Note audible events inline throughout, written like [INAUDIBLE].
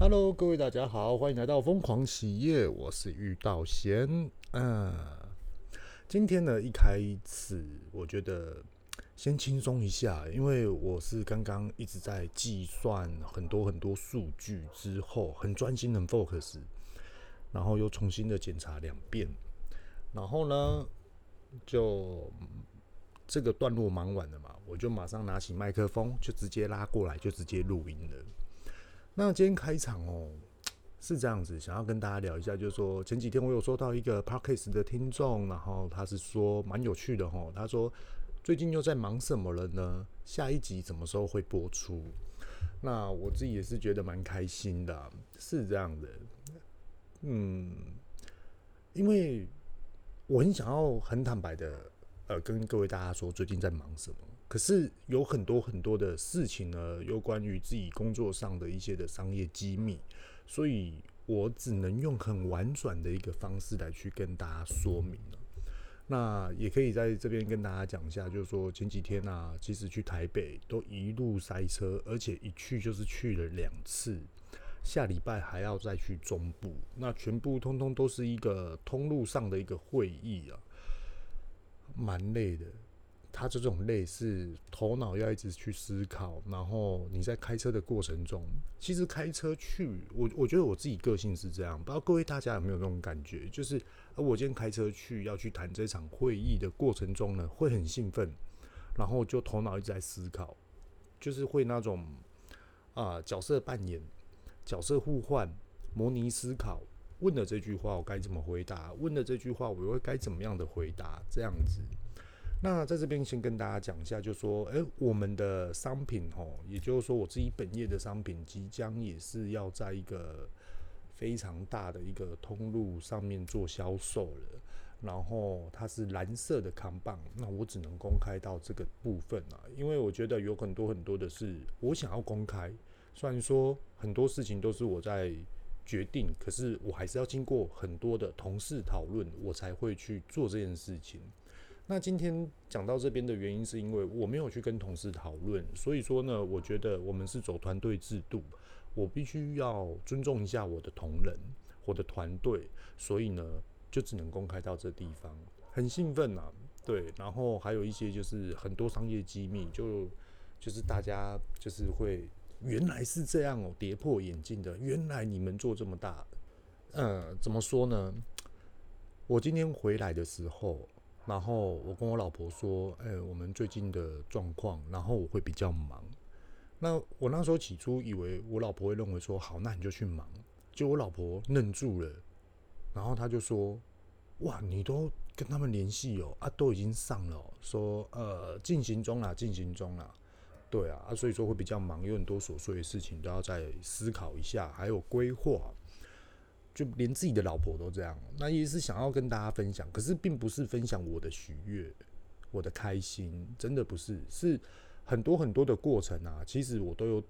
Hello，各位大家好，欢迎来到疯狂启业，我是玉道贤。嗯，今天呢，一开始我觉得先轻松一下，因为我是刚刚一直在计算很多很多数据之后，很专心很 focus，然后又重新的检查两遍，然后呢，就这个段落忙完了嘛，我就马上拿起麦克风，就直接拉过来，就直接录音了。那今天开场哦，[TSK] 是这样子，想要跟大家聊一下，就是说前几天我有收到一个 Podcast 的听众，然后他是说蛮有趣的哦，他说最近又在忙什么了呢？下一集什么时候会播出？那我自己也是觉得蛮开心的，是这样的，嗯，因为我很想要很坦白的呃跟各位大家说最近在忙什么。可是有很多很多的事情呢，有关于自己工作上的一些的商业机密，所以我只能用很婉转的一个方式来去跟大家说明了。那也可以在这边跟大家讲一下，就是说前几天啊，其实去台北都一路塞车，而且一去就是去了两次，下礼拜还要再去中部，那全部通通都是一个通路上的一个会议啊，蛮累的。他这种累是头脑要一直去思考，然后你在开车的过程中，其实开车去，我我觉得我自己个性是这样，不知道各位大家有没有这种感觉？就是我今天开车去要去谈这场会议的过程中呢，会很兴奋，然后就头脑一直在思考，就是会那种啊、角色扮演、角色互换、模拟思考，问了这句话我该怎么回答？问了这句话我又该怎么样的回答？这样子。那在这边先跟大家讲一下，就说，诶、我们的商品吼，也就是说我自己本业的商品，即将也是要在一个非常大的一个通路上面做销售了。然后它是蓝色的扛棒，那我只能公开到这个部分啊，因为我觉得有很多很多的事我想要公开，虽然说很多事情都是我在决定，可是我还是要经过很多的同事讨论，我才会去做这件事情。那今天讲到这边的原因，是因为我没有去跟同事讨论，所以说呢，我觉得我们是走团队制度，我必须要尊重一下我的同仁，我的团队，所以呢，就只能公开到这地方，很兴奋啊，对，然后还有一些就是很多商业机密，就就是大家就是会原来是这样哦，跌破眼镜的，原来你们做这么大，呃，怎么说呢？我今天回来的时候。然后我跟我老婆说：“哎、我们最近的状况，然后我会比较忙。那我那时候起初以为我老婆会认为说好，那你就去忙。就我老婆愣住了，然后她就说：哇，你都跟他们联系哦，啊，都已经上了，说呃进行中啦，进行中啦。对啊，啊，所以说会比较忙，有很多琐碎的事情都要再思考一下，还有规划。”就连自己的老婆都这样，那也是想要跟大家分享，可是并不是分享我的喜悦、我的开心，真的不是，是很多很多的过程啊。其实我都有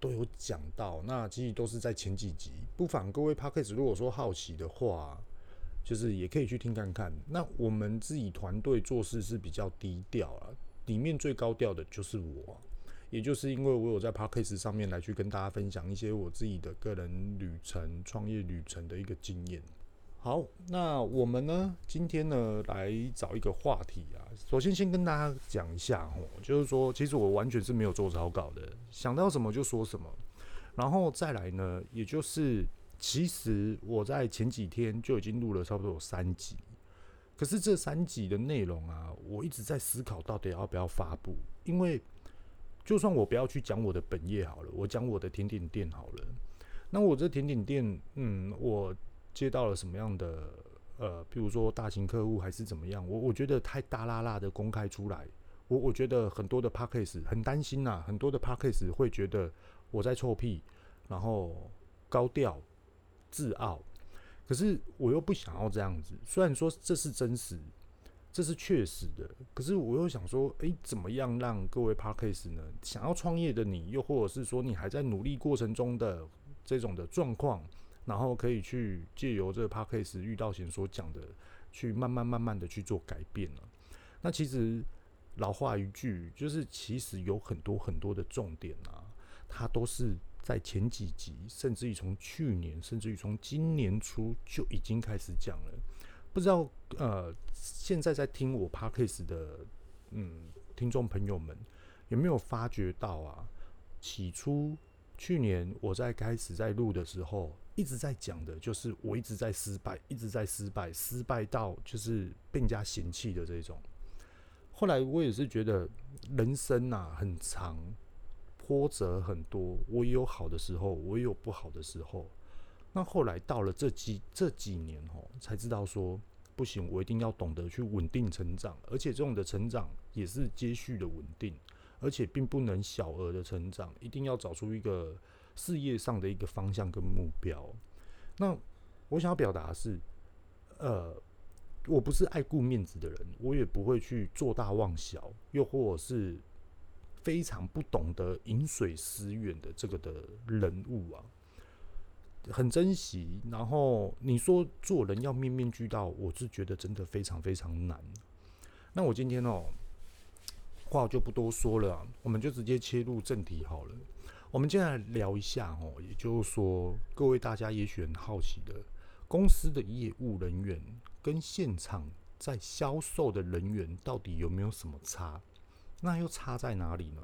都有讲到，那其实都是在前几集。不妨各位 Podcast 如果说好奇的话，就是也可以去听看看。那我们自己团队做事是比较低调啊，里面最高调的就是我。也就是因为我有在 Podcast 上面来去跟大家分享一些我自己的个人旅程、创业旅程的一个经验。好，那我们呢，今天呢来找一个话题啊。首先先跟大家讲一下哦，就是说其实我完全是没有做草稿的，想到什么就说什么。然后再来呢，也就是其实我在前几天就已经录了差不多有三集，可是这三集的内容啊，我一直在思考到底要不要发布，因为。就算我不要去讲我的本业好了，我讲我的甜点店好了。那我这甜点店，嗯，我接到了什么样的呃，比如说大型客户还是怎么样？我我觉得太大啦啦的公开出来，我我觉得很多的 Podcast 很担心呐，很多的 Podcast 会觉得我在臭屁，然后高调自傲。可是我又不想要这样子，虽然说这是真实。这是确实的，可是我又想说，诶，怎么样让各位 Podcast 呢？想要创业的你，又或者是说你还在努力过程中的这种的状况，然后可以去借由这个 Podcast 遇到贤所讲的，去慢慢慢慢的去做改变了。那其实老话一句，就是其实有很多很多的重点啊，它都是在前几集，甚至于从去年，甚至于从今年初就已经开始讲了。不知道呃，现在在听我 Podcast 的嗯听众朋友们有没有发觉到啊？起初去年我在开始在录的时候，一直在讲的就是我一直在失败，一直在失败，失败到就是被人家嫌弃的这种。后来我也是觉得人生啊很长。波折很多，我也有好的时候，我也有不好的时候。那后来到了这几这几年哦，才知道说不行，我一定要懂得去稳定成长，而且这种的成长也是接续的稳定，而且并不能小额的成长，一定要找出一个事业上的一个方向跟目标。那我想要表达的是，呃，我不是爱顾面子的人，我也不会去做大妄小，又或是。非常不懂得饮水思源的这个的人物啊，很珍惜。然后你说做人要面面俱到，我是觉得真的非常非常难。那我今天哦，话就不多说了，我们就直接切入正题好了。我们接下来聊一下哦，也就是说，各位大家也许很好奇的，公司的业务人员跟现场在销售的人员到底有没有什么差？那又差在哪里呢？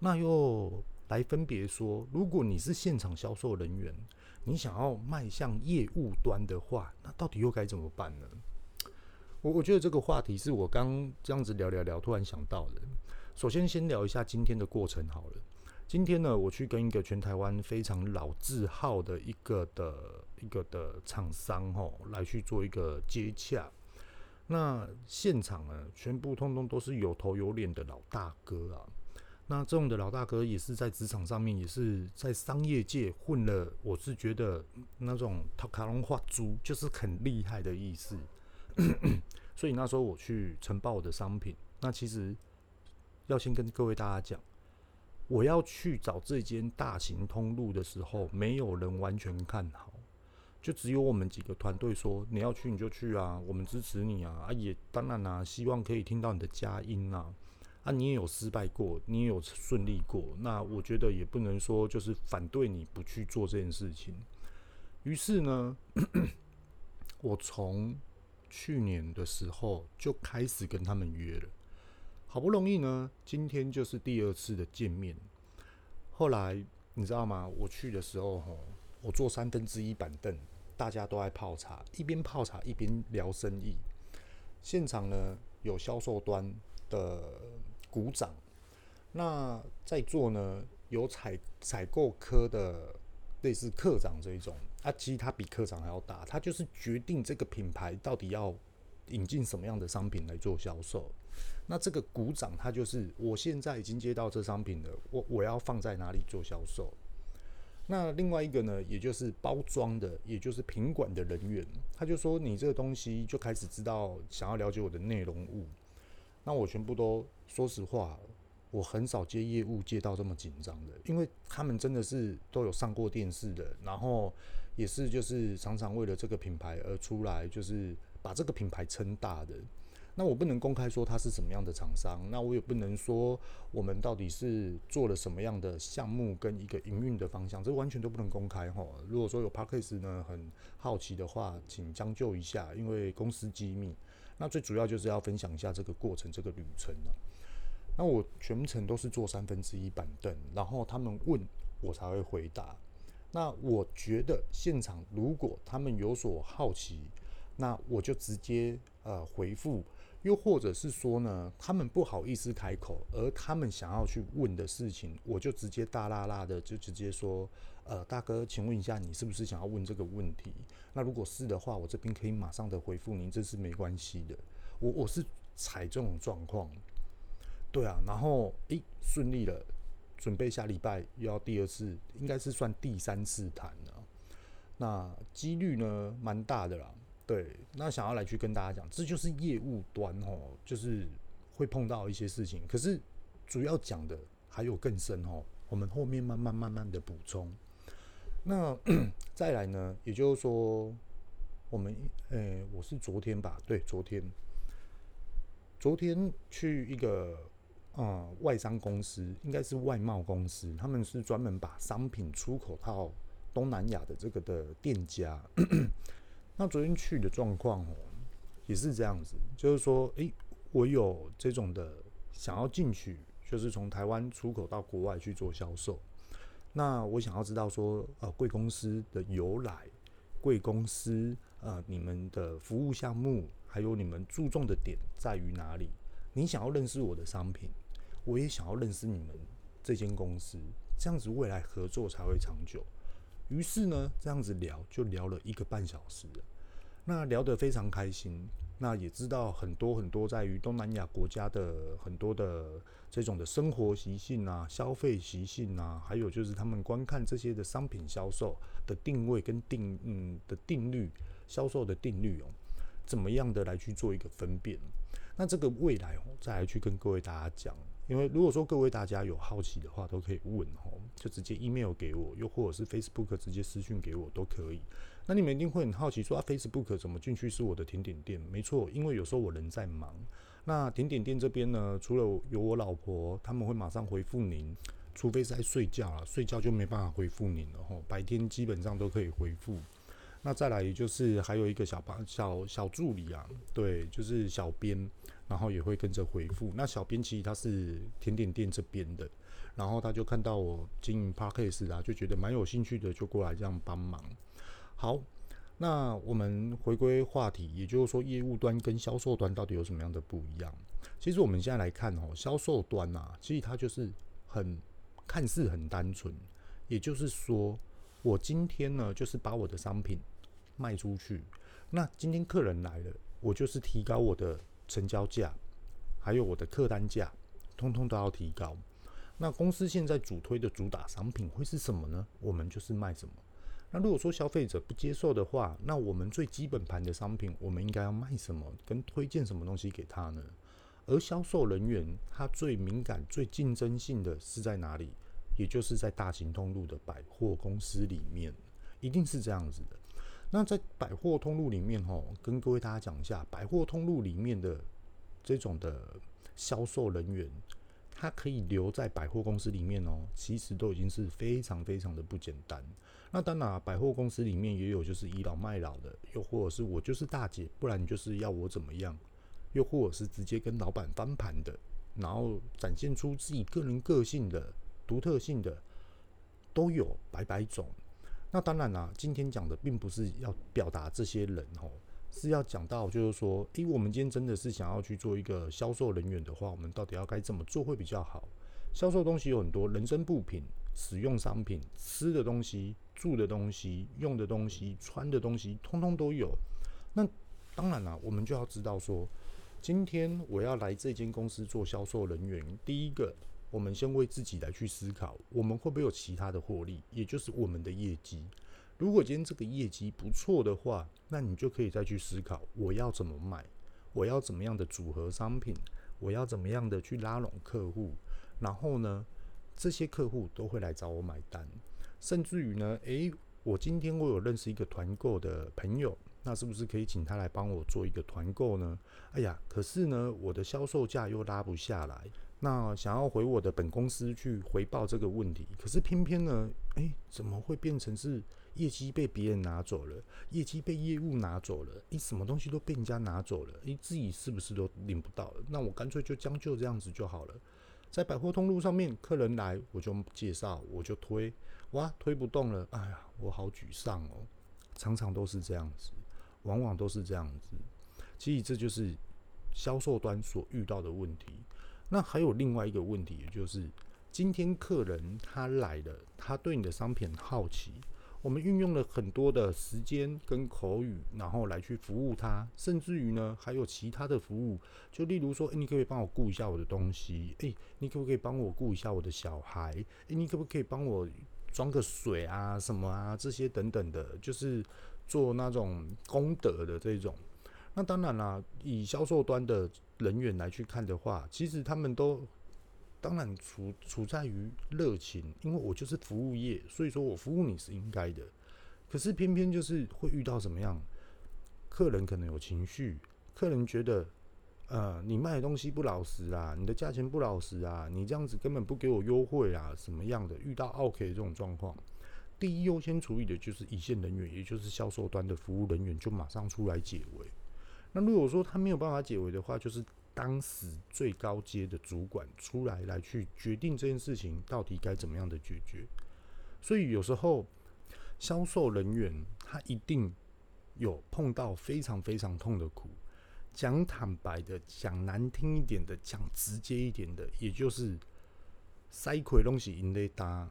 那又来分别说，如果你是现场销售人员，你想要迈向业务端的话，那到底又该怎么办呢？我我觉得这个话题是我刚这样子聊聊聊，突然想到的。首先，先聊一下今天的过程好了。今天呢，我去跟一个全台湾非常老字号的一个的一个的厂商吼，来去做一个接洽。那现场呢，全部通通都是有头有脸的老大哥啊。那这种的老大哥也是在职场上面，也是在商业界混了。我是觉得那种头卡龙画猪就是很厉害的意思。所以那时候我去承报我的商品，那其实要先跟各位大家讲，我要去找这间大型通路的时候，没有人完全看好。就只有我们几个团队说，你要去你就去啊，我们支持你啊啊，也当然啦、希望可以听到你的佳音啊啊，你也有失败过，你也有顺利过，那我觉得也不能说就是反对你不去做这件事情。于是呢，我从去年的时候就开始跟他们约了，好不容易呢，今天就是第二次的见面。后来你知道吗？我去的时候吼，我坐三分之一板凳。大家都爱泡茶，一边泡茶一边聊生意。现场呢，有销售端的股长，那在座呢，有采采购科的类似课长这一种啊，其实他比课长还要大，他就是决定这个品牌到底要引进什么样的商品来做销售。那这个股长他就是，我现在已经接到这商品了，我我要放在哪里做销售？那另外一个呢，也就是包装的，也就是品管的人员，他就说你这个东西就开始知道想要了解我的内容物。那我全部都说实话，我很少接业务接到这么紧张的，因为他们真的是都有上过电视的，然后也是就是常常为了这个品牌而出来，就是把这个品牌撑大的。那我不能公开说他是什么样的厂商，那我也不能说我们到底是做了什么样的项目跟一个营运的方向，这完全都不能公开哈。如果说有 Podcast 呢，很好奇的话，请将就一下，因为公司机密。那最主要就是要分享一下这个过程，这个旅程了。那我全程都是坐三分之一板凳，然后他们问我才会回答。那我觉得现场如果他们有所好奇，那我就直接呃回复。又或者是说呢，他们不好意思开口，而他们想要去问的事情，我就直接大啦啦的就直接说，呃，大哥，请问一下，你是不是想要问这个问题？那如果是的话，我这边可以马上的回复您，这是没关系的。我我是采这种状况，对啊，然后诶，顺利了，准备下礼拜又要第二次，应该是算第三次谈了，那几率呢蛮大的啦。对，那想要来去跟大家讲，这就是业务端哦，就是会碰到一些事情。可是主要讲的还有更深哦，我们后面慢慢慢慢的补充。那 [CLEARS THROAT] 再来呢，也就是说，我们诶、我是昨天吧，对，昨天，昨天去一个呃外商公司，应该是外贸公司，他们是专门把商品出口到东南亚的这个的店家。[CLEARS THROAT] 那昨天去的状况哦，也是这样子，就是说，诶、我有这种的想要进去，就是从台湾出口到国外去做销售。那我想要知道说，呃，贵公司的由来，贵公司呃，你们的服务项目，还有你们注重的点在于哪里？你想要认识我的商品，我也想要认识你们这间公司，这样子未来合作才会长久。于是呢，这样子聊就聊了一个半小时，那聊得非常开心，那也知道很多很多在于东南亚国家的很多的这种的生活习性啊、消费习性啊，还有就是他们观看这些的商品销售的定位跟定嗯的定律、销售的定律哦，怎么样的来去做一个分辨？那这个未来哦，再来去跟各位大家讲。因为如果说各位大家有好奇的话，都可以问哦，就直接 email 给我，又或者是 Facebook 直接私讯给我都可以。那你们一定会很好奇说啊，Facebook 怎么进去是我的甜点店？没错，因为有时候我人在忙。那甜点店这边呢，除了有我老婆，他们会马上回复您，除非是在睡觉了，睡觉就没办法回复您了吼。白天基本上都可以回复。那再来就是还有一个小帮小小助理啊，对，就是小编。然后也会跟着回复。那小编其实他是甜点店这边的，然后他就看到我经营 Podcast 啊，就觉得蛮有兴趣的，就过来这样帮忙。好，那我们回归话题，也就是说业务端跟销售端到底有什么样的不一样？其实我们现在来看哦，销售端啊，其实它就是很看似很单纯，也就是说，我今天呢就是把我的商品卖出去，那今天客人来了，我就是提高我的。成交价，还有我的客单价，通通都要提高。那公司现在主推的主打商品会是什么呢？我们就是卖什么。那如果说消费者不接受的话，那我们最基本盘的商品，我们应该要卖什么？跟推荐什么东西给他呢？而销售人员他最敏感、最竞争性的是在哪里？也就是在大型通路的百货公司里面，一定是这样子的。那在百货通路里面，吼，跟各位大家讲一下，百货通路里面的这种的销售人员，他可以留在百货公司里面哦，其实都已经是非常非常的不简单。那当然，百货公司里面也有就是倚老卖老的，又或者是我就是大姐，不然就是要我怎么样，又或者是直接跟老板翻盘的，然后展现出自己个人个性的独特性的，都有百百种。那当然啦，今天讲的并不是要表达这些人哦，是要讲到就是说，诶，我们今天真的是想要去做一个销售人员的话，我们到底要该怎么做会比较好？销售东西有很多，人生部品、使用商品、吃的东西、住的东西、用的东西、穿的东西，通通都有。那当然啦，我们就要知道说，今天我要来这间公司做销售人员，第一个。我们先为自己来去思考，我们会不会有其他的获利，也就是我们的业绩。如果今天这个业绩不错的话，那你就可以再去思考，我要怎么卖，我要怎么样的组合商品，我要怎么样的去拉拢客户，然后呢，这些客户都会来找我买单，甚至于呢，诶，我今天我有认识一个团购的朋友，那是不是可以请他来帮我做一个团购呢？哎呀，可是呢，我的销售价又拉不下来。那想要回我的本公司去回报这个问题，可是偏偏呢，诶、欸，怎么会变成是业绩被别人拿走了？业绩被业务拿走了？你、什么东西都被人家拿走了？你、自己是不是都领不到了？那我干脆就将就这样子就好了。在百货通路上面，客人来我就介绍，我就推，哇，推不动了，哎呀，我好沮丧哦。常常都是这样子，往往都是这样子。其实这就是销售端所遇到的问题。那还有另外一个问题，就是今天客人他来了，他对你的商品好奇，我们运用了很多的时间跟口语，然后来去服务他，甚至于呢还有其他的服务，就例如说，诶，你可不可以帮我顾一下我的东西？诶，你可不可以帮我顾一下我的小孩？诶，你可不可以帮我装个水啊什么啊这些等等的，就是做那种功德的这种。那当然啦，以销售端的人员来去看的话，其实他们都当然处处在于热情，因为我就是服务业，所以说我服务你是应该的。可是偏偏就是会遇到什么样，客人可能有情绪，客人觉得呃，你卖的东西不老实啊，你的价钱不老实啊，你这样子根本不给我优惠啊，什么样的？遇到 OK 这种状况，第一优先处理的就是一线人员，也就是销售端的服务人员，就马上出来解围。那如果说他没有办法解围的话，就是当时最高阶的主管出来来去决定这件事情到底该怎么样的解决。所以有时候销售人员他一定有碰到非常非常痛的苦。讲坦白的，讲难听一点的，讲直接一点的，也就是塞亏东西赢得大，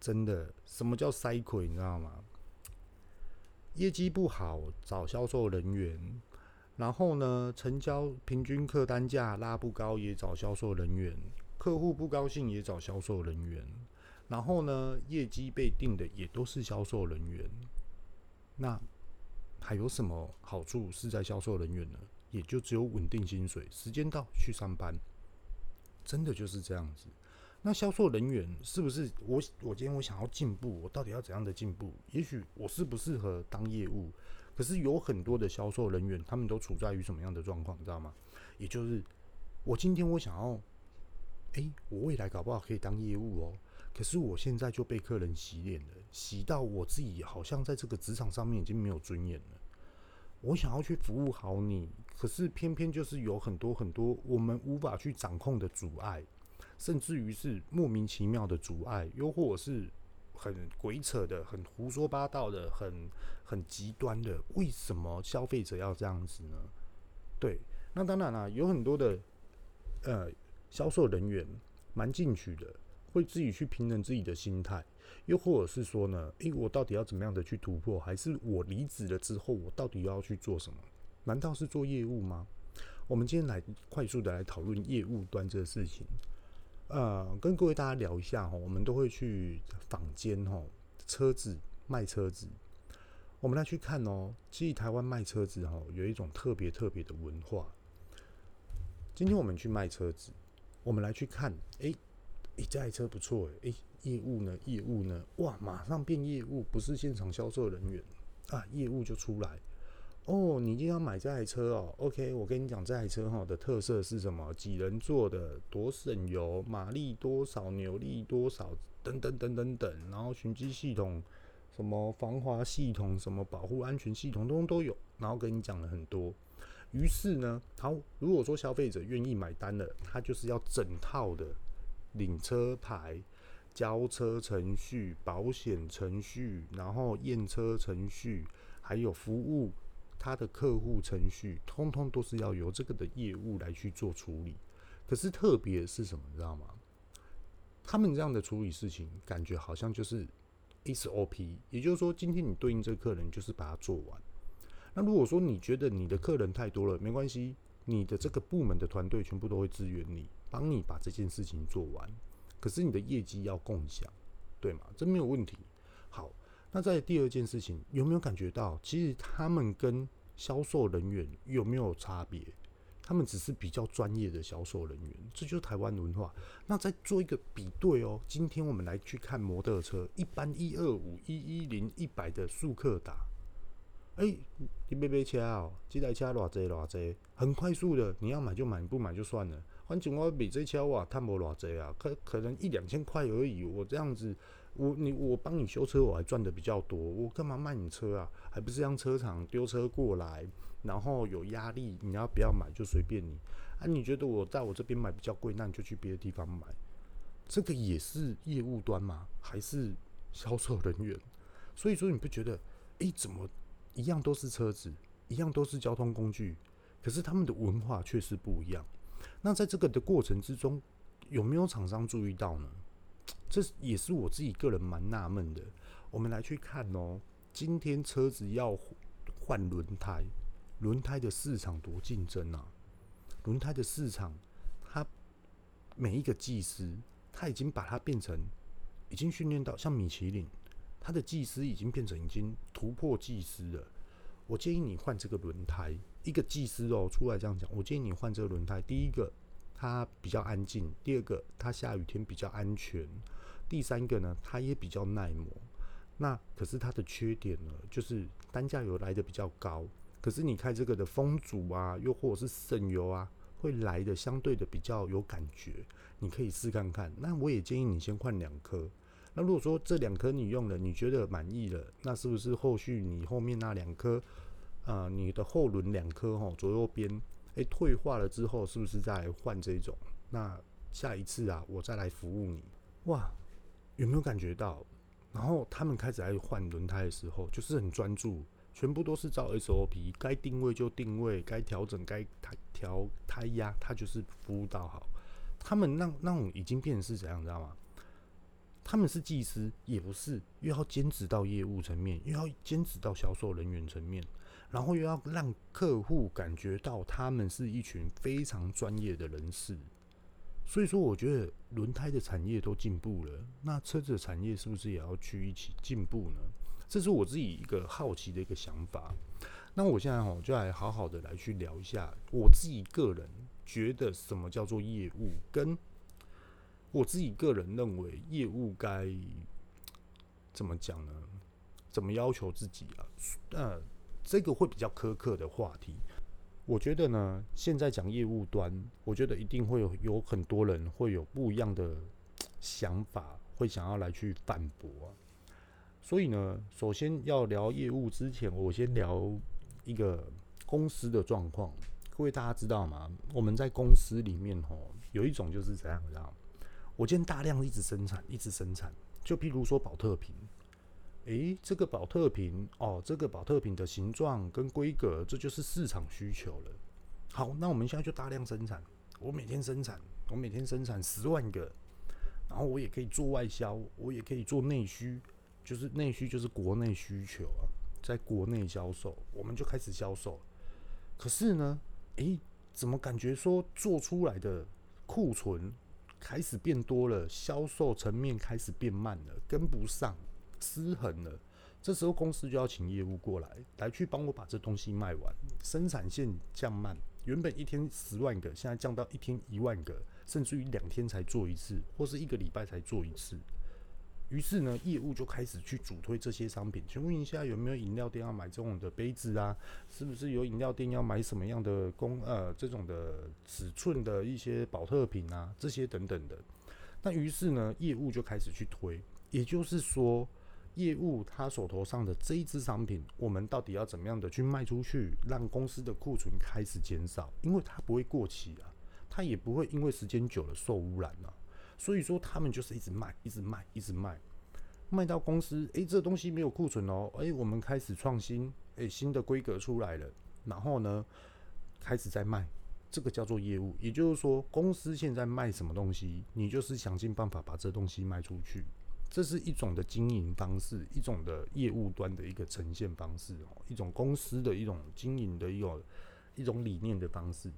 真的，什么叫塞亏？你知道吗？业绩不好找销售人员，然后呢，成交平均客单价拉不高也找销售人员，客户不高兴也找销售人员，然后呢，业绩被定的也都是销售人员，那还有什么好处是在销售人员呢？也就只有稳定薪水，时间到去上班，真的就是这样子。那销售人员是不是我？我今天我想要进步，我到底要怎样的进步？也许我适不适合当业务？可是有很多的销售人员，他们都处在于什么样的状况，你知道吗？也就是我今天我想要，哎、我未来搞不好可以当业务哦。可是我现在就被客人洗脸了，洗到我自己好像在这个职场上面已经没有尊严了。我想要去服务好你。可是偏偏就是有很多很多我们无法去掌控的阻碍，甚至于是莫名其妙的阻碍，又或者是很鬼扯的、很胡说八道的、很很极端的。为什么消费者要这样子呢？对，那当然啦、有很多的呃销售人员蛮进取的，会自己去平衡自己的心态，又或者是说呢，诶、欸，我到底要怎么样的去突破？还是我离职了之后，我到底要去做什么？难道是做业务吗？我们今天来快速的来讨论业务端这个事情。呃，跟各位大家聊一下哈，我们都会去坊间哈，车子卖车子，我们来去看哦。其实台湾卖车子哈，有一种特别特别的文化。今天我们去卖车子，我们来去看，哎、欸，哎，这台车不错，哎，业务呢？业务呢？哇，马上变业务，不是现场销售人员啊，业务就出来。哦，你今天要买这台车哦？OK，我跟你讲，这台车哈的特色是什么？几人座的，多省油，马力多少，扭力多少，等等等等等。然后循迹系统，什么防滑系统，什么保护安全系统，通通都有。然后跟你讲了很多。于是呢，好，如果说消费者愿意买单了，他就是要整套的领车牌、交车程序、保险程序，然后验车程序，还有服务。他的客户程序通通都是要由这个的业务来去做处理，可是特别是什么，你知道吗？他们这样的处理事情，感觉好像就是 SOP，也就是说，今天你对应这个客人，就是把它做完。那如果说你觉得你的客人太多了，没关系，你的这个部门的团队全部都会支援你，帮你把这件事情做完。可是你的业绩要共享，对吗？这没有问题。那在第二件事情，有没有感觉到，其实他们跟销售人员有没有差别？他们只是比较专业的销售人员，这就是台湾文化。那再做一个比对哦，今天我们来去看摩托车，一般一二五、一一零、一百的速克达，哎，你别别车哦，这台车偌济偌济，很快速的，你要买就买，不买就算了。反正我比这车哇，它无偌济啊，可可能一两千块而已，我这样子。我你我帮你修车，我还赚的比较多。我干嘛卖你车啊？还不是让车厂丢车过来，然后有压力，你要不要买就随便你。啊，你觉得我在我这边买比较贵，那你就去别的地方买。这个也是业务端吗？还是销售人员？所以说你不觉得，诶，怎么一样都是车子，一样都是交通工具，可是他们的文化却是不一样。那在这个的过程之中，有没有厂商注意到呢？这也是我自己个人蛮纳闷的。我们来去看哦，今天车子要换轮胎，轮胎的市场多竞争啊！轮胎的市场，它每一个技师，他已经把它变成，已经训练到像米其林，他的技师已经变成已经突破技师了。我建议你换这个轮胎，一个技师哦出来这样讲，我建议你换这个轮胎。第一个，它比较安静；第二个，它下雨天比较安全。第三个呢，它也比较耐磨。那可是它的缺点呢，就是单价有来的比较高。可是你开这个的风阻啊，又或者是省油啊，会来的相对的比较有感觉，你可以试看看。那我也建议你先换两颗。那如果说这两颗你用了，你觉得满意了，那是不是后续你后面那两颗，啊，你的后轮两颗哈，左右边，哎，退化了之后，是不是再换这种？那下一次啊，我再来服务你。哇，有没有感觉到？然后他们开始来换轮胎的时候，就是很专注。全部都是照 SOP，该定位就定位，该调整该调胎压，他就是服务到好。他们那那种已经变成是怎样，你知道吗？他们是技师，也不是，又要兼职到业务层面，又要兼职到销售人员层面，然后又要让客户感觉到他们是一群非常专业的人士。所以说，我觉得轮胎的产业都进步了，那车子的产业是不是也要去一起进步呢？这是我自己一个好奇的一个想法。那我现在哈就来好好的来去聊一下我自己个人觉得什么叫做业务，跟我自己个人认为业务该怎么讲呢？怎么要求自己啊？呃，这个会比较苛刻的话题。我觉得呢，现在讲业务端，我觉得一定会有有很多人会有不一样的想法，会想要来去反驳啊。所以呢，首先要聊业务之前，我先聊一个公司的状况。各位大家知道吗？我们在公司里面吼，有一种就是怎样，知道？我今天大量一直生产，一直生产。就譬如说宝特瓶，诶，这个宝特瓶哦，这个宝特瓶的形状跟规格，这就是市场需求了。好，那我们现在就大量生产。我每天生产，我每天生产十万个，然后我也可以做外销，我也可以做内需。就是内需，就是国内需求啊，在国内销售，我们就开始销售。可是呢，诶、怎么感觉说做出来的库存开始变多了，销售层面开始变慢了，跟不上，失衡了。这时候公司就要请业务过来，来去帮我把这东西卖完。生产线降慢，原本一天十万个，现在降到一天一万个，甚至于两天才做一次，或是一个礼拜才做一次。于是呢，业务就开始去主推这些商品。请问一下，有没有饮料店要买这种的杯子啊？是不是有饮料店要买什么样的公呃这种的尺寸的一些保特瓶啊？这些等等的。那于是呢，业务就开始去推。也就是说，业务他手头上的这一支商品，我们到底要怎么样的去卖出去，让公司的库存开始减少？因为它不会过期啊，它也不会因为时间久了受污染啊。所以说，他们就是一直卖，一直卖，一直卖，卖到公司，诶，这东西没有库存哦，诶，我们开始创新，诶，新的规格出来了，然后呢，开始在卖，这个叫做业务。也就是说，公司现在卖什么东西，你就是想尽办法把这东西卖出去，这是一种的经营方式，一种的业务端的一个呈现方式哦，一种公司的一种经营的一种一种理念的方式。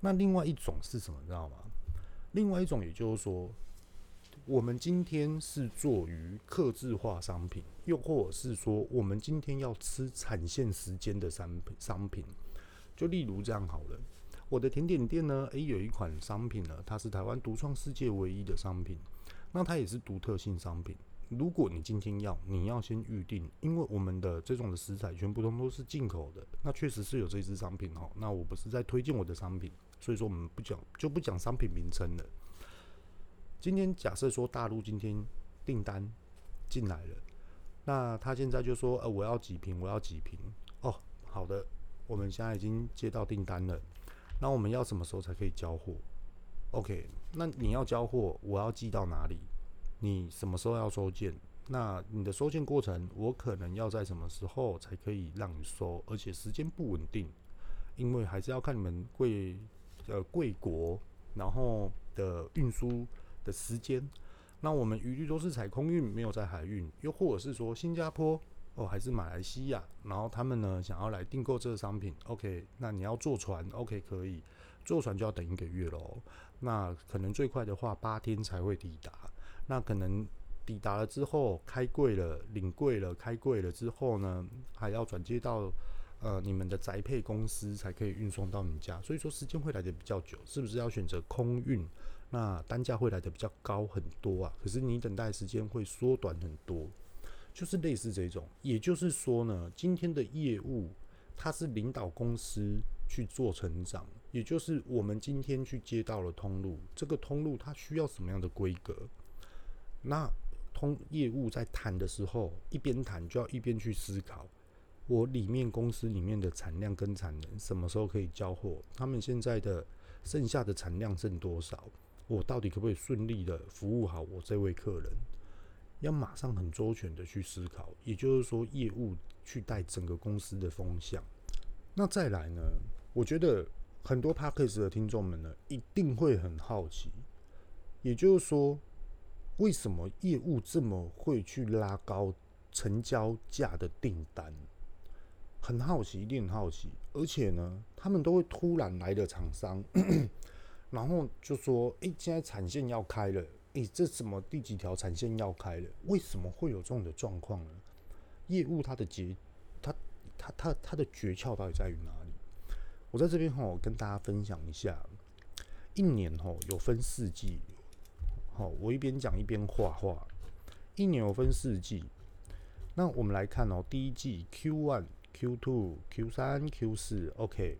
那另外一种是什么，知道吗？另外一种，也就是说，我们今天是做于客制化商品，又或者是说，我们今天要吃产线时间的商品商品。就例如这样好了，我的甜点店呢，诶，有一款商品呢，它是台湾独创世界唯一的商品，那它也是独特性商品。如果你今天要，你要先预定，因为我们的这种的食材全部都都是进口的，那确实是有这支商品哦。那我不是在推荐我的商品。所以说我们不讲，就不讲商品名称了。今天假设说大陆今天订单进来了，那他现在就说，呃，我要几瓶，我要几瓶。哦，好的，我们现在已经接到订单了。那我们要什么时候才可以交货？OK，那你要交货，我要寄到哪里？你什么时候要收件？那你的收件过程，我可能要在什么时候才可以让你收？而且时间不稳定，因为还是要看你们贵。呃，贵国，然后的运输的时间，那我们一律都是采空运，没有在海运，又或者是说新加坡哦，还是马来西亚，然后他们呢想要来订购这个商品，OK，那你要坐船，OK，可以坐船就要等一个月喽，那可能最快的话八天才会抵达，那可能抵达了之后开柜了，领柜了，开柜了之后呢，还要转接到。呃，你们的宅配公司才可以运送到你家，所以说时间会来的比较久，是不是要选择空运？那单价会来的比较高很多啊，可是你等待时间会缩短很多，就是类似这种。也就是说呢，今天的业务它是领导公司去做成长，也就是我们今天去接到了通路，这个通路它需要什么样的规格？那通业务在谈的时候，一边谈就要一边去思考，我里面公司里面的产量跟产能什么时候可以交货？他们现在的剩下的产量剩多少？我到底可不可以顺利的服务好我这位客人？要马上很周全的去思考，也就是说，业务去带整个公司的风向。那再来呢？我觉得。很多 Podcast 的听众们呢，一定会很好奇，也就是说，为什么业务这么会去拉高成交价的订单？很好奇，一定很好奇。而且呢，他们都会突然来的厂商，[CLEARS THROAT] 然后就说：“哎，现在产线要开了，哎，这什么第几条产线要开了？为什么会有这种的状况呢？”业务它的诀，它它它它的诀窍到底在于哪？我在这边哈，跟大家分享一下，一年哈有分四季，好，我一边讲一边画画。一年有分四季，那我们来看哦，第一季 Q one、Q two、Q 三、Q 四，OK。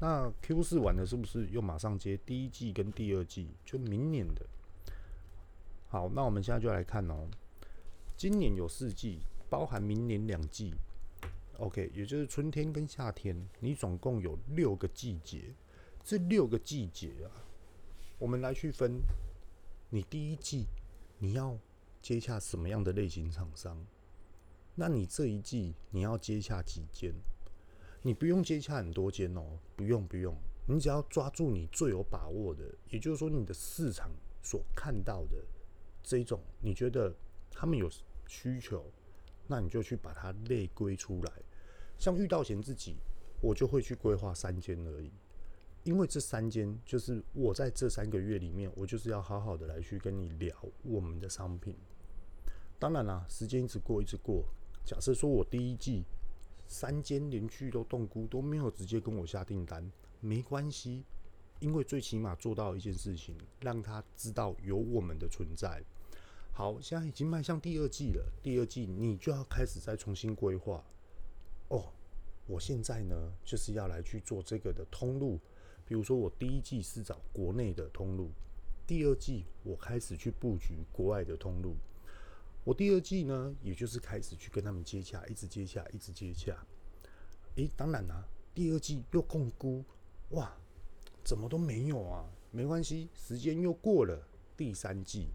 那 Q 四完了是不是又马上接第一季跟第二季，就明年的？好，那我们现在就来看哦，今年有四季，包含明年两季。OK，也就是春天跟夏天，你总共有六个季节。这六个季节啊，我们来去分。你第一季你要接洽什么样的类型厂商？那你这一季你要接洽几间？你不用接洽很多间哦，不用不用，你只要抓住你最有把握的，也就是说你的市场所看到的这种，你觉得他们有需求。那你就去把它类归出来，像遇到贤自己，我就会去规划三间而已，因为这三间就是我在这三个月里面，我就是要好好的来去跟你聊我们的商品。当然啦，时间一直过一直过，假设说我第一季三间连续都冻菇都没有直接跟我下订单，没关系，因为最起码做到一件事情，让他知道有我们的存在。好，现在已经迈向第二季了。第二季你就要开始再重新规划。哦，我现在呢就是要来去做这个的通路。比如说，我第一季是找国内的通路，第二季我开始去布局国外的通路。我第二季呢，也就是开始去跟他们接洽，一直接洽，一直接洽。诶，当然啦，第二季又控估，哇，怎么都没有啊？没关系，时间又过了，第三季。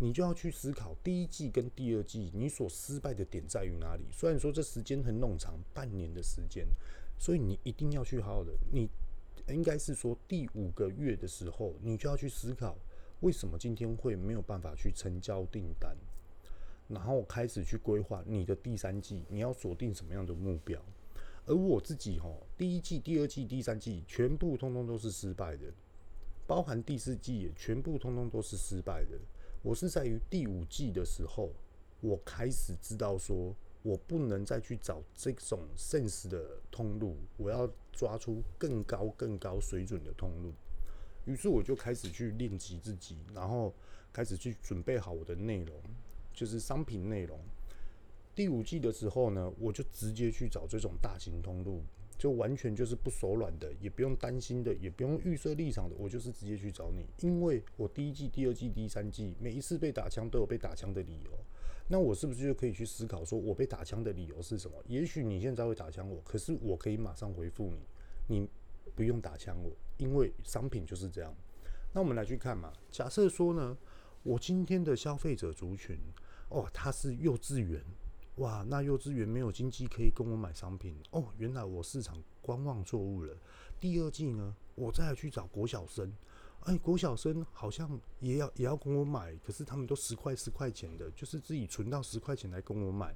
你就要去思考第一季跟第二季你所失败的点在于哪里？虽然说这时间很冗长，半年的时间，所以你一定要去好好的。你应该是说第五个月的时候，你就要去思考为什么今天会没有办法去成交订单，然后开始去规划你的第三季你要锁定什么样的目标。而我自己齁，第一季、第二季、第三季全部通通都是失败的，包含第四季也全部通通都是失败的。我是在于第五季的时候，我开始知道说，我不能再去找这种 sense 的通路，我要抓出更高、更高水准的通路。于是我就开始去练习自己，然后开始去准备好我的内容，就是商品内容。第五季的时候呢，我就直接去找这种大型通路。就完全就是不手软的，也不用担心的，也不用预设立场的，我就是直接去找你，因为我第一季、第二季、第三季每一次被打枪都有被打枪的理由，那我是不是就可以去思考，说我被打枪的理由是什么？也许你现在会打枪我，可是我可以马上回复你，你不用打枪我，因为商品就是这样。那我们来去看嘛，假设说呢，我今天的消费者族群，哦，他是幼稚园。哇，那幼稚园没有经济可以跟我买商品哦。原来我市场观望错误了。第二季呢，我再去找国小生，哎，国小生好像也要也要跟我买，可是他们都十块十块钱的，就是自己存到十块钱来跟我买，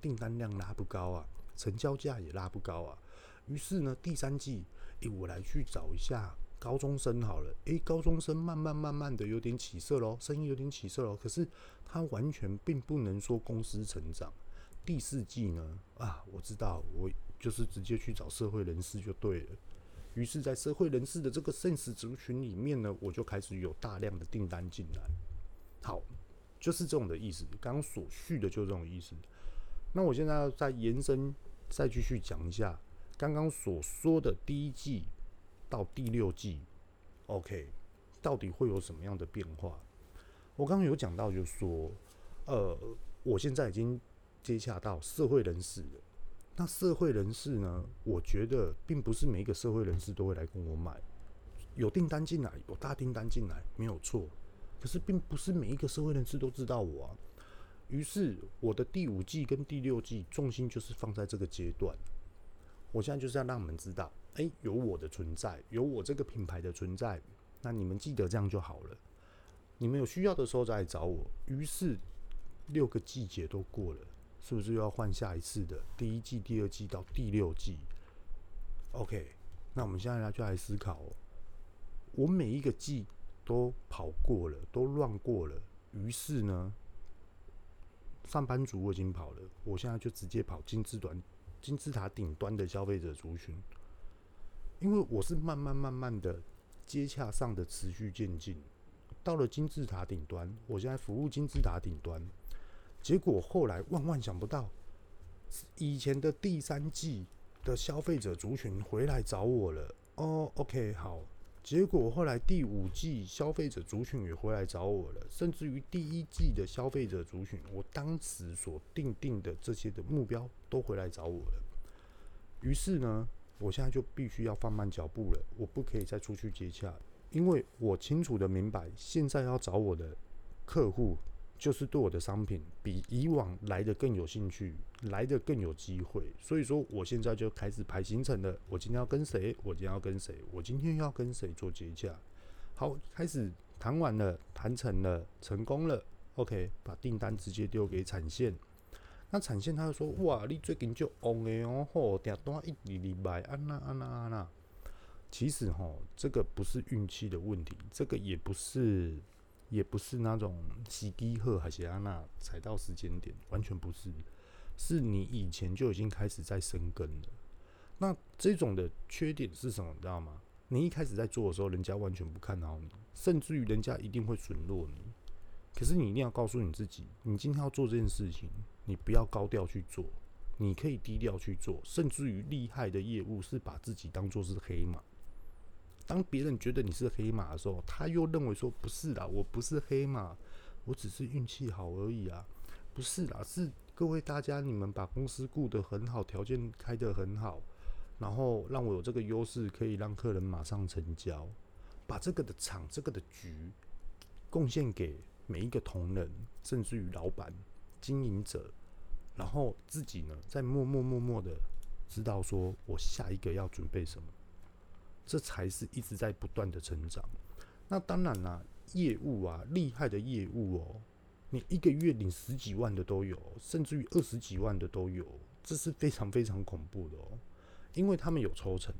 订单量拉不高啊，成交价也拉不高啊。于是呢，第三季，哎，我来去找一下高中生好了。哎，高中生慢慢慢慢的有点起色喽，生意有点起色喽。可是他完全并不能说公司成长。第四季呢？啊，我知道，我就是直接去找社会人士就对了。于是，在社会人士的这个圣使族群里面呢，我就开始有大量的订单进来。好，就是这种的意思。刚刚所叙的就是这种意思。那我现在要再延伸，再继续讲一下刚刚所说的第一季到第六季，OK，到底会有什么样的变化？我刚刚有讲到，就是说，呃，我现在已经接洽到社会人士。那社会人士呢？我觉得并不是每一个社会人士都会来跟我买，有订单进来，有大订单进来，没有错。可是并不是每一个社会人士都知道我啊。于是我的第五季跟第六季重心就是放在这个阶段。我现在就是要让你们知道，诶，有我的存在，有我这个品牌的存在。那你们记得这样就好了。你们有需要的时候再来找我。于是六个季节都过了。是不是又要换下一次的第一季、第二季到第六季？OK，那我们现在来就来思考喔，我每一个季都跑过了，都乱过了。于是呢，上班族我已经跑了，我现在就直接跑金字短、金字塔顶端的消费者族群，因为我是慢慢慢慢的接洽上的持续渐进，到了金字塔顶端，我现在服务金字塔顶端。结果后来万万想不到，以前的第三季的消费者族群回来找我了。哦，OK，好。结果后来第五季消费者族群也回来找我了，甚至于第一季的消费者族群，我当时所定定的这些的目标都回来找我了。于是呢，我现在就必须要放慢脚步了，我不可以再出去接洽，因为我清楚的明白，现在要找我的客户。就是对我的商品比以往来的更有兴趣，来的更有机会，所以说我现在就开始排行程了。我今天要跟谁？我今天要跟谁？我今天要跟谁做接洽？好，开始谈完了，谈成了，成功了。OK，把订单直接丢给产线。那产线他就说：哇，你最近就 on 诶哦，吼，订单一礼礼拜，安娜安娜安娜。其实哈，这个不是运气的问题，这个也不是。也不是那种洗低贺还是安娜踩到时间点，完全不是，是你以前就已经开始在生根了。那这种的缺点是什么？你知道吗？你一开始在做的时候，人家完全不看好你，甚至于人家一定会损落你。可是你一定要告诉你自己，你今天要做这件事情，你不要高调去做，你可以低调去做，甚至于厉害的业务是把自己当做是黑马。当别人觉得你是黑马的时候，他又认为说不是啦，我不是黑马，我只是运气好而已啊，不是啦，是各位大家你们把公司顾得很好，条件开得很好，然后让我有这个优势，可以让客人马上成交，把这个的场、这个的局贡献给每一个同仁，甚至于老板、经营者，然后自己呢，在默默默默的知道说我下一个要准备什么。这才是一直在不断的成长。那当然啦，业务啊，厉害的业务哦，你一个月领十几万的都有，甚至于二十几万的都有，这是非常非常恐怖的哦。因为他们有抽成，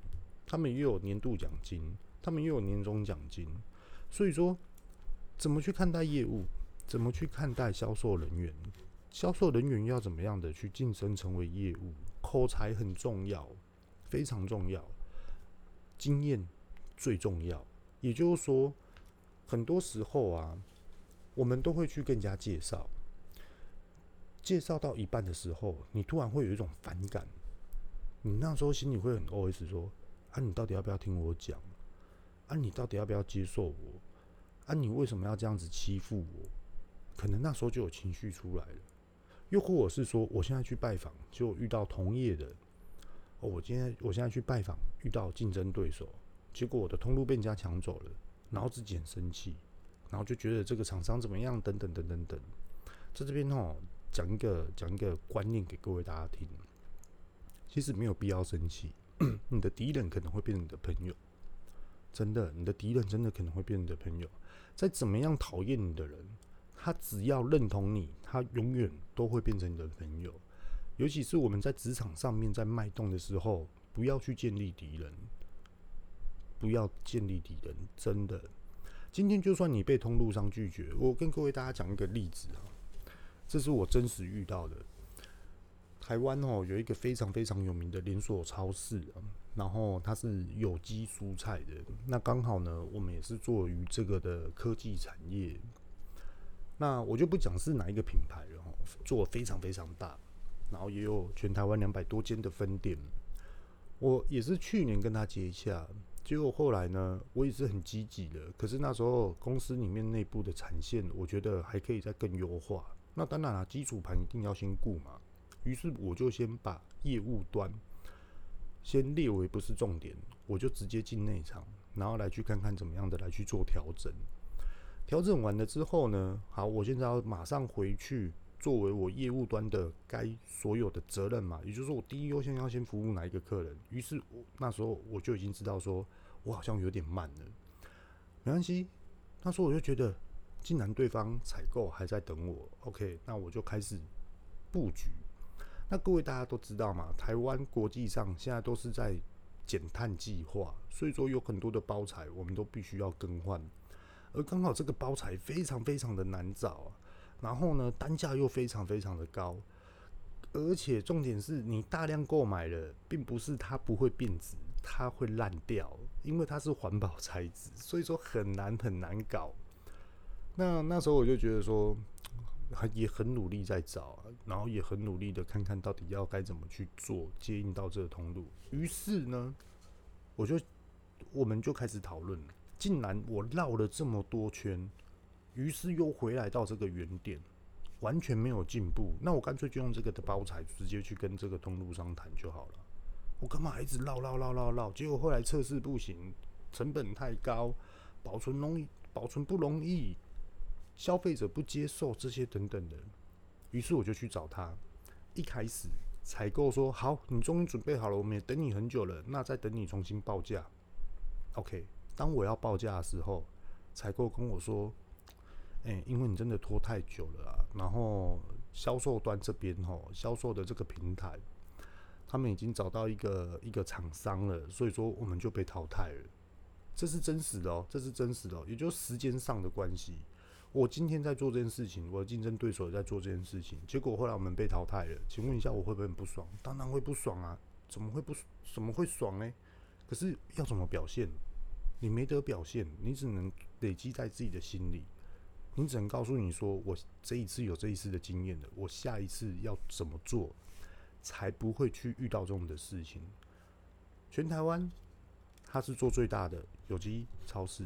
他们又有年度奖金，他们又有年终奖金。所以说，怎么去看待业务？怎么去看待销售人员？销售人员要怎么样的去晋升成为业务？口才很重要，非常重要。经验最重要，也就是说，很多时候啊，我们都会去跟人家介绍，介绍到一半的时候，你突然会有一种反感，你那时候心里会很 OS 说：啊，你到底要不要听我讲？啊，你到底要不要接受我？啊，你为什么要这样子欺负我？可能那时候就有情绪出来了，又或者是说，我现在去拜访，就遇到同业的。哦，我今天我现在去拜访，遇到竞争对手，结果我的通路被人家抢走了，然后自己很生气，然后就觉得这个厂商怎么样，等等等等等。在这边哦，讲一个讲一个观念给各位大家听，其实没有必要生气，[COUGHS] 你的敌人可能会变成你的朋友，真的，你的敌人真的可能会变成你的朋友。再怎么样讨厌你的人，他只要认同你，他永远都会变成你的朋友。尤其是我们在职场上面在脉动的时候，不要去建立敌人，不要建立敌人。真的，今天就算你被通路商拒绝，我跟各位大家讲一个例子啊，这是我真实遇到的。台湾哦，有一个非常非常有名的连锁超市，然后它是有机蔬菜的。那刚好呢，我们也是做于这个的科技产业。那我就不讲是哪一个品牌了，做非常非常大。然后也有全台湾两百多间的分店，我也是去年跟他接洽，结果后来呢，我也是很积极的。可是那时候公司里面内部的产线，我觉得还可以再更优化。那当然了，基础盘一定要先顾嘛。于是我就先把业务端先列为不是重点，我就直接进内场，然后来去看看怎么样的来去做调整。调整完了之后呢，好，我现在要马上回去。作为我业务端的该所有的责任嘛，也就是说，我第一优先要先服务哪一个客人。于是，我那时候我就已经知道说，我好像有点慢了。没关系，那时候我就觉得，既然对方采购还在等我，OK，那我就开始布局。那各位大家都知道嘛，台湾国际上现在都是在减碳计划，所以说有很多的包材我们都必须要更换，而刚好这个包材非常非常的难找啊。然后呢，单价又非常非常的高，而且重点是你大量购买了，并不是它不会变质，它会烂掉，因为它是环保材质，所以说很难很难搞。那那时候我就觉得说，还也很努力在找，然后也很努力的看看到底要该怎么去做接应到这个通路。于是呢，我就我们就开始讨论，竟然我绕了这么多圈。于是又回来到这个原点，完全没有进步。那我干脆就用这个的包材，直接去跟这个通路商谈就好了。我干嘛一直绕绕绕绕绕？结果后来测试不行，成本太高，保存容易，保存不容易，消费者不接受这些等等的。于是我就去找他。一开始采购说好，你终于准备好了，我们也等你很久了，那再等你重新报价。OK，当我要报价的时候，采购跟我说。诶、欸，因为你真的拖太久了啊，然后销售端这边吼，销售的这个平台，他们已经找到一个一个厂商了，所以说我们就被淘汰了。这是真实的哦，这是真实的，也就是时间上的关系。我今天在做这件事情，我的竞争对手也在做这件事情，结果后来我们被淘汰了。请问一下，我会不会很不爽？当然会不爽啊！怎么会不怎么会爽呢？可是要怎么表现？你没得表现，你只能累积在自己的心里。你只能告诉你说，我这一次有这一次的经验了，我下一次要怎么做，才不会去遇到这种的事情。全台湾，它是做最大的有机超市，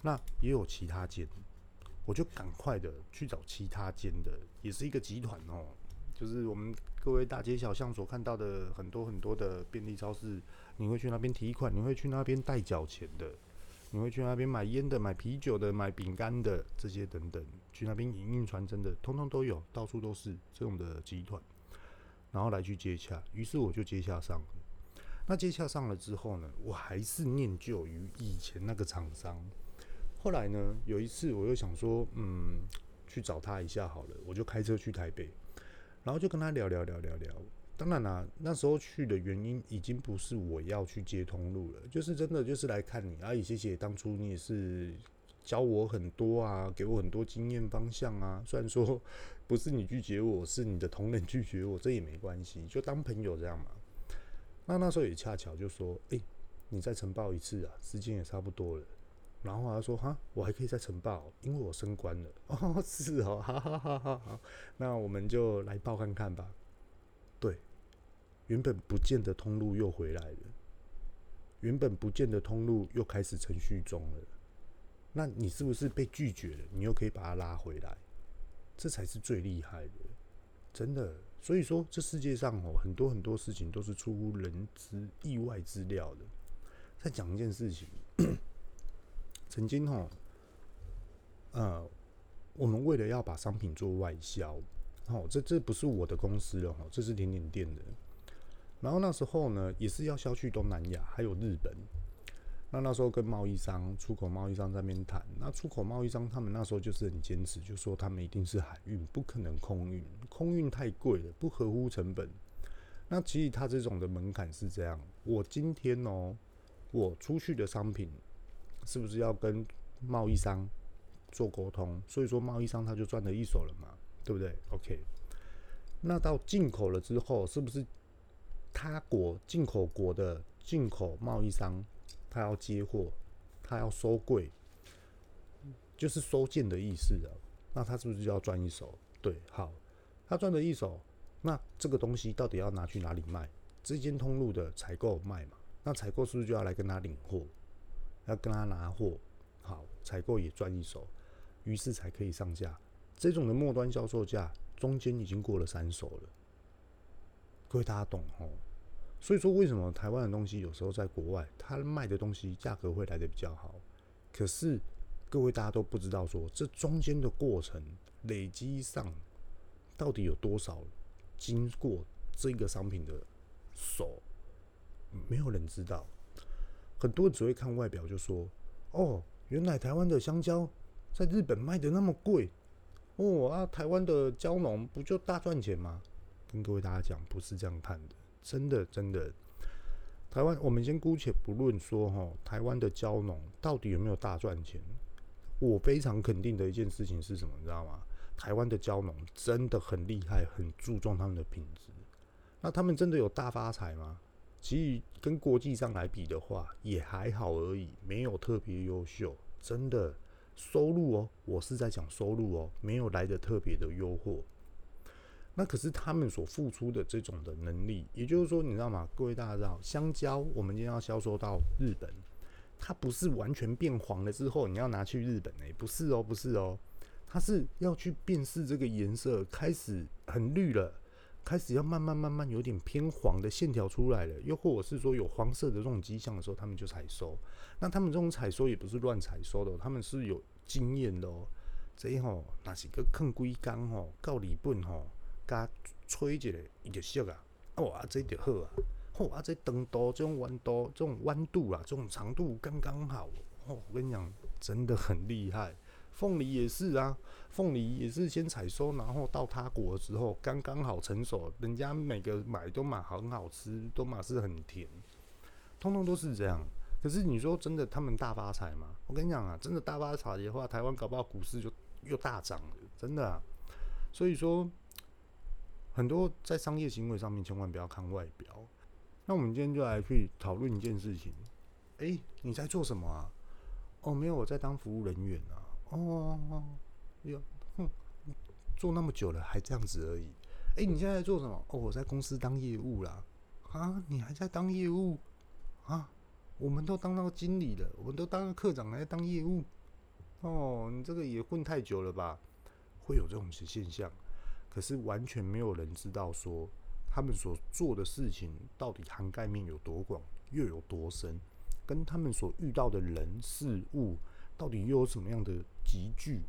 那也有其他间，我就赶快的去找其他间的，也是一个集团哦，就是我们各位大街小巷所看到的很多很多的便利超市，你会去那边提款，你会去那边代缴钱的。你会去那边买烟的、买啤酒的、买饼干的这些等等，去那边营运传真的，通通都有，到处都是这种的集团，然后来去接洽。于是我就接洽上了。那接洽上了之后呢，我还是念旧于以前那个厂商。后来呢，有一次我又想说，嗯，去找他一下好了，我就开车去台北，然后就跟他聊聊聊聊聊。当然啦、那时候去的原因已经不是我要去接通路了，就是真的就是来看你。阿姨谢谢，当初你也是教我很多啊，给我很多经验方向啊。虽然说不是你拒绝我，是你的同仁拒绝我，这也没关系，就当朋友这样嘛。那那时候也恰巧就说，诶、欸，你再呈报一次啊，时间也差不多了。然后他说，哈，我还可以再呈报，因为我升官了。[LAUGHS] 哦，是哦，好好好好好，那我们就来报看看吧。对。原本不见的通路又回来了，原本不见的通路又开始程序中了。那你是不是被拒绝了？你又可以把它拉回来，这才是最厉害的，真的。所以说，这世界上哦，很多很多事情都是出乎人之意外之料的。再讲一件事情，[COUGHS] 曾经哈，呃，我们为了要把商品做外销，哦，这这不是我的公司了哈，这是甜点店的。然后那时候呢，也是要销去东南亚，还有日本。那那时候跟贸易商、出口贸易商在那边谈。那出口贸易商他们那时候就是很坚持，就说他们一定是海运，不可能空运，空运太贵了，不合乎成本。那其实他这种的门槛是这样：我今天哦，我出去的商品是不是要跟贸易商做沟通？所以说贸易商他就赚了一手了嘛，对不对？OK。那到进口了之后，是不是？他国进口国的进口贸易商，他要接货，他要收柜，就是收件的意思啊。那他是不是就要赚一手？对，好，他赚了一手，那这个东西到底要拿去哪里卖？这间通路的采购卖嘛，那采购是不是就要来跟他领货，要跟他拿货？好，采购也赚一手，于是才可以上架。这种的末端销售价中间已经过了三手了，各位大家懂哦。所以说，为什么台湾的东西有时候在国外，他卖的东西价格会来的比较好？可是各位大家都不知道说，这中间的过程累积上到底有多少经过这个商品的手，没有人知道。很多人只会看外表，就说：“哦，原来台湾的香蕉在日本卖的那么贵，哦啊，台湾的蕉农不就大赚钱吗？”跟各位大家讲，不是这样看的。真的，真的，台湾，我们先姑且不论说哈，台湾的蕉农到底有没有大赚钱？我非常肯定的一件事情是什么，你知道吗？台湾的蕉农真的很厉害，很注重他们的品质。那他们真的有大发财吗？其实跟国际上来比的话，也还好而已，没有特别优秀。真的收入哦，我是在讲收入哦，没有来的特别的优惑。那可是他们所付出的这种的能力，也就是说，你知道吗？各位大家知道，香蕉我们今天要销售到日本，它不是完全变黄了之后你要拿去日本诶、不是哦，不是哦，它是要去辨识这个颜色，开始很绿了，开始要慢慢慢慢有点偏黄的线条出来了，又或者是说有黄色的这种迹象的时候，他们就采收。那他们这种采收也不是乱采收的，他们是有经验的哦。这吼那是个坑龟缸吼，告里本吼。加吹一下，伊就熟啊！哦啊，这就好啊！哦啊，这长度、这种弯度、这种弯度啊，这种长度刚刚好。哦，我跟你讲，真的很厉害。凤梨也是啊，凤梨也是先采收，然后到他国的时候刚刚好成熟，人家每个买都买很好吃，都买是很甜，通通都是这样。可是你说真的，他们大发财吗？我跟你讲啊，真的大发财的话，台湾搞不好股市就又大涨了，真的啊。所以说。很多在商业行为上面，千万不要看外表。那我们今天就来去讨论一件事情。哎，你在做什么啊？哦，没有，我在当服务人员啊。哦，哟，哼，做那么久了还这样子而已。哎，你现在在做什么？哦，我在公司当业务啦。啊，你还在当业务？啊，我们都当到经理了，我们都当了课长，还在当业务？哦，你这个也混太久了吧？会有这种现象。可是完全没有人知道说他们所做的事情到底涵盖面有多广，又有多深，跟他们所遇到的人事物到底又有什么样的集聚，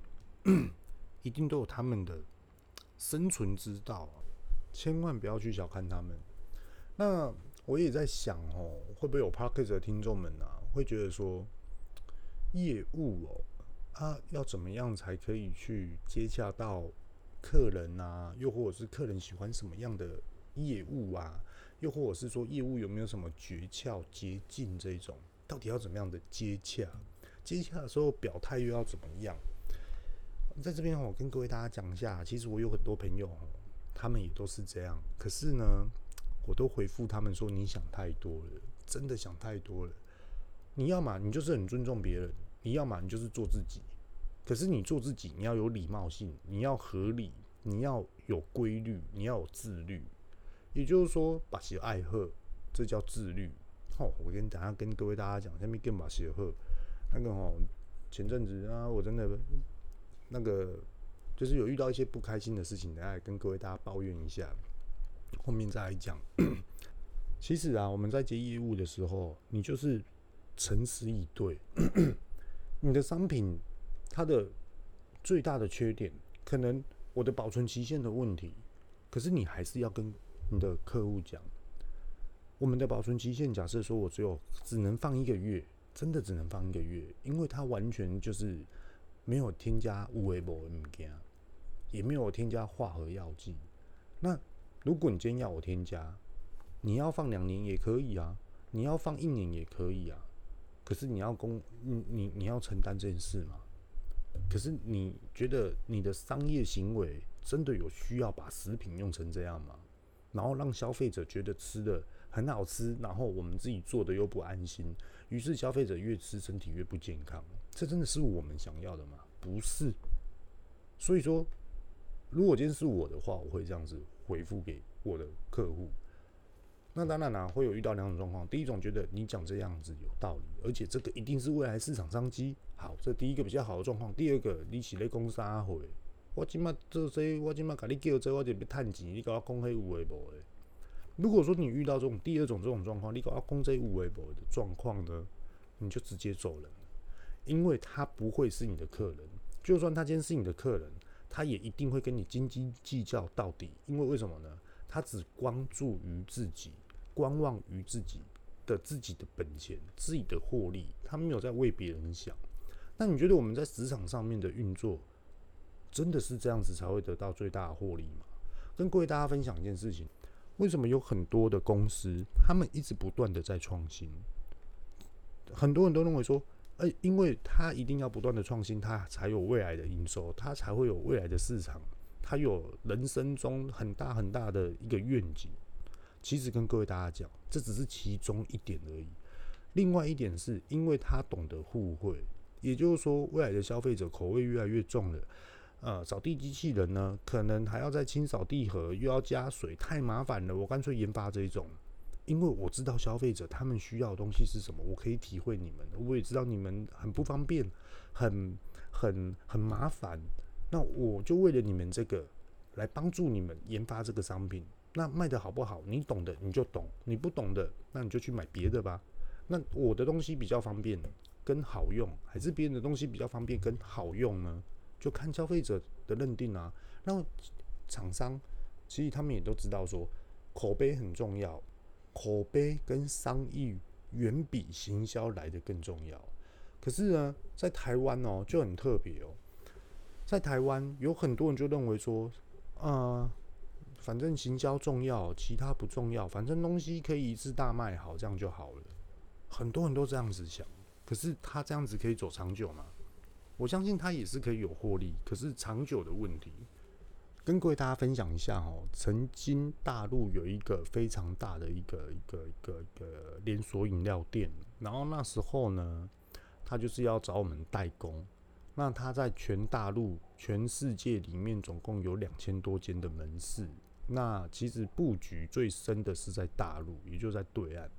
[CLEARS THROAT] 一定都有他们的生存之道，千万不要去小看他们。那我也在想哦，会不会有 Podcast 的听众们啊，会觉得说业务哦，啊要怎么样才可以去接洽到？客人啊，又或者是客人喜欢什么样的业务啊，又或者是说业务有没有什么诀窍捷径这种，到底要怎么样的接洽？接洽的时候表态又要怎么样？在这边我跟各位大家讲一下，其实我有很多朋友，他们也都是这样。可是呢，我都回复他们说：你想太多了，真的想太多了。你要嘛，你就是很尊重别人；你要嘛，你就是做自己。可是你做自己，你要有礼貌性，你要合理，你要有规律，你要有自律。也就是说，把喜爱喝，这叫自律。哦，我跟等下跟各位大家讲，下面更把喜喝。那个哦，前阵子啊，我真的那个就是有遇到一些不开心的事情，等下跟各位大家抱怨一下，后面再来讲。[COUGHS] 其实啊，我们在接业务的时候，你就是诚实以对，[COUGHS] 你的商品。它的最大的缺点，可能我的保存期限的问题，可是你还是要跟你的客户讲，我们的保存期限，假设说我只有只能放一个月，真的只能放一个月，因为它完全就是没有添加无微博物件，也没有添加化合药剂。那如果你今天要我添加，你要放两年也可以啊，你要放一年也可以啊，可是你要公你你你要承担这件事吗？可是你觉得你的商业行为真的有需要把食品用成这样吗？然后让消费者觉得吃的很好吃，然后我们自己做的又不安心，于是消费者越吃身体越不健康。这真的是我们想要的吗？不是。所以说，如果今天是我的话，我会这样子回复给我的客户：那当然啦、会有遇到两种状况。第一种觉得你讲这样子有道理，而且这个一定是未来市场商机。好，这第一个比较好的状况。第二个，你是咧讲啥货？我今麦做这，我今麦甲你叫这，我就要趁钱。你甲我讲迄有诶无诶？如果说你遇到这种第二种这种状况，你甲我讲这有诶无的状况呢，你就直接走人，因为他不会是你的客人。就算他今天是你的客人，他也一定会跟你斤斤计较到底。因为为什么呢？他只关注于自己，观望于自己的自己的本钱、自己的获利，他没有在为别人想。那你觉得我们在职场上面的运作，真的是这样子才会得到最大的获利吗？跟各位大家分享一件事情：为什么有很多的公司，他们一直不断的在创新？很多人都认为说，诶，因为他一定要不断的创新，他才有未来的营收，他才会有未来的市场。他有人生中很大很大的一个愿景，其实跟各位大家讲，这只是其中一点而已。另外一点是因为他懂得互惠，也就是说，未来的消费者口味越来越重了。呃，扫地机器人呢，可能还要再清扫地盒，又要加水，太麻烦了。我干脆研发这一种，因为我知道消费者他们需要的东西是什么，我可以体会你们，我也知道你们很不方便，很很很麻烦。那我就为了你们这个来帮助你们研发这个商品，那卖的好不好？你懂的你就懂，你不懂的那你就去买别的吧。那我的东西比较方便跟好用，还是别人的东西比较方便跟好用呢？就看消费者的认定啊。那厂商其实他们也都知道说，口碑很重要，口碑跟商誉远比行销来的更重要。可是呢，在台湾哦就很特别哦。在台湾有很多人就认为说，呃，反正行销重要，其他不重要，反正东西可以一次大卖好，这样就好了。很多人都这样子想，可是他这样子可以走长久吗？我相信他也是可以有获利，可是长久的问题，跟各位大家分享一下哦。曾经大陆有一个非常大的一个一个一个一个连锁饮料店，然后那时候呢，他就是要找我们代工。那他在全大陆、全世界里面总共有两千多间的门市。那其实布局最深的是在大陆，也就在对岸。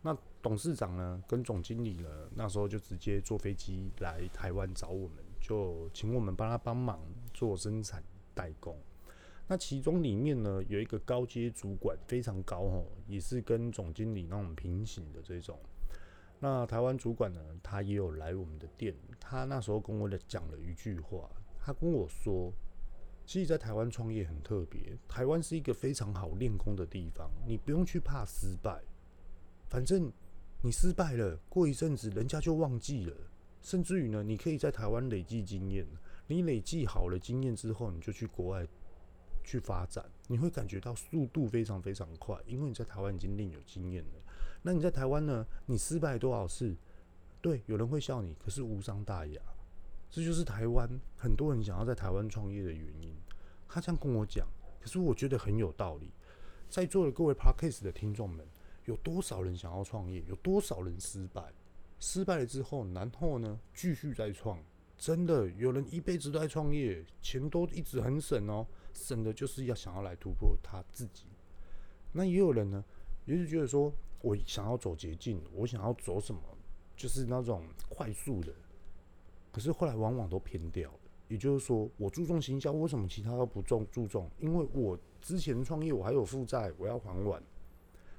那董事长呢，跟总经理呢，那时候就直接坐飞机来台湾找我们，就请我们帮他帮忙做生产代工。那其中里面呢，有一个高阶主管非常高哦，也是跟总经理那种平行的这种。那台湾主管呢，他也有来我们的店。他那时候跟我的讲了一句话，他跟我说：“其实，在台湾创业很特别，台湾是一个非常好练功的地方，你不用去怕失败，反正你失败了，过一阵子人家就忘记了。甚至于呢，你可以在台湾累积经验，你累积好了经验之后，你就去国外去发展，你会感觉到速度非常非常快，因为你在台湾已经另有经验了。”那你在台湾呢？你失败多少次？对，有人会笑你，可是无伤大雅。这就是台湾很多人想要在台湾创业的原因。他这样跟我讲，可是我觉得很有道理。在座的各位 Podcast 的听众们，有多少人想要创业？有多少人失败？失败了之后，然后呢，继续再创。真的有人一辈子都在创业，钱都一直很省哦，省的就是要想要来突破他自己。那也有人呢，也是觉得说。我想要走捷径，我想要走什么，就是那种快速的。可是后来往往都偏掉。也就是说，我注重行销，为什么其他都不重注重？因为我之前创业，我还有负债，我要还完。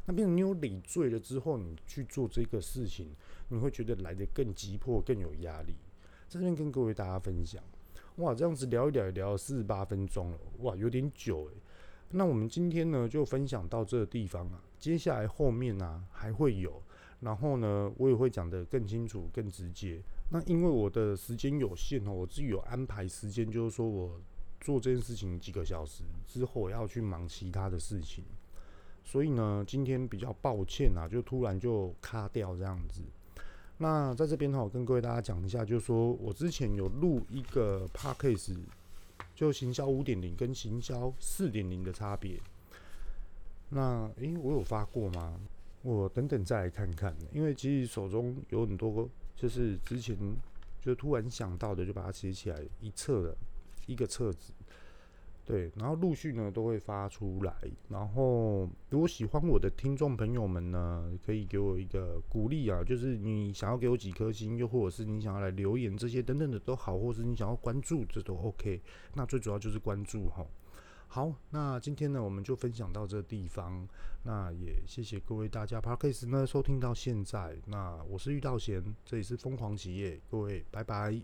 那变成你有累赘了之后，你去做这个事情，你会觉得来得更急迫，更有压力。在这边跟各位大家分享，哇，这样子聊一聊，聊了四十八分钟了，哇，有点久诶。那我们今天呢，就分享到这个地方啊。接下来后面呢、啊、还会有，然后呢我也会讲得更清楚、更直接。那因为我的时间有限哦，我自己有安排时间，就是说我做这件事情几个小时之后，我要去忙其他的事情，所以呢今天比较抱歉啊，就突然就卡掉这样子。那在这边哈，我跟各位大家讲一下，就是说我之前有录一个 podcast。就行销五点零跟行销四点零的差别。那诶、我有发过吗？我等等再来看看。因为其实手中有很多，就是之前就突然想到的，就把它写起来一册的一个册子。对，然后陆续呢都会发出来。然后如果喜欢我的听众朋友们呢，可以给我一个鼓励啊，就是你想要给我几颗星，又或者是你想要来留言这些等等的都好，或者是你想要关注，这都 OK。那最主要就是关注哈。好，那今天呢我们就分享到这个地方。那也谢谢各位大家 Podcast 呢收听到现在。那我是玉道贤，这里是疯狂企业，各位拜拜。